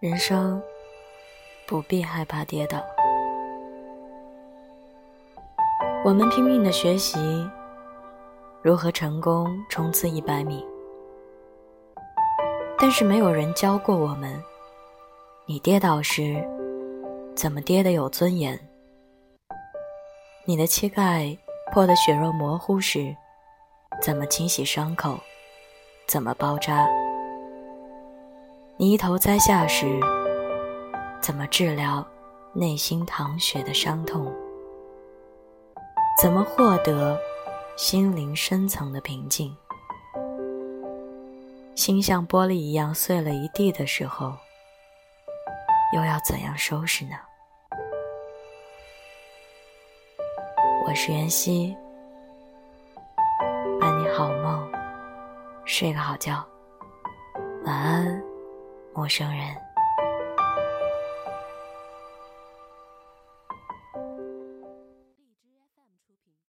人生不必害怕跌倒。我们拼命的学习如何成功冲刺一百米，但是没有人教过我们：你跌倒时怎么跌得有尊严？你的膝盖破得血肉模糊时，怎么清洗伤口？怎么包扎？你一头栽下时，怎么治疗内心淌血的伤痛？怎么获得心灵深层的平静？心像玻璃一样碎了一地的时候，又要怎样收拾呢？我是袁熙，伴你好梦，睡个好觉，晚安。陌生人。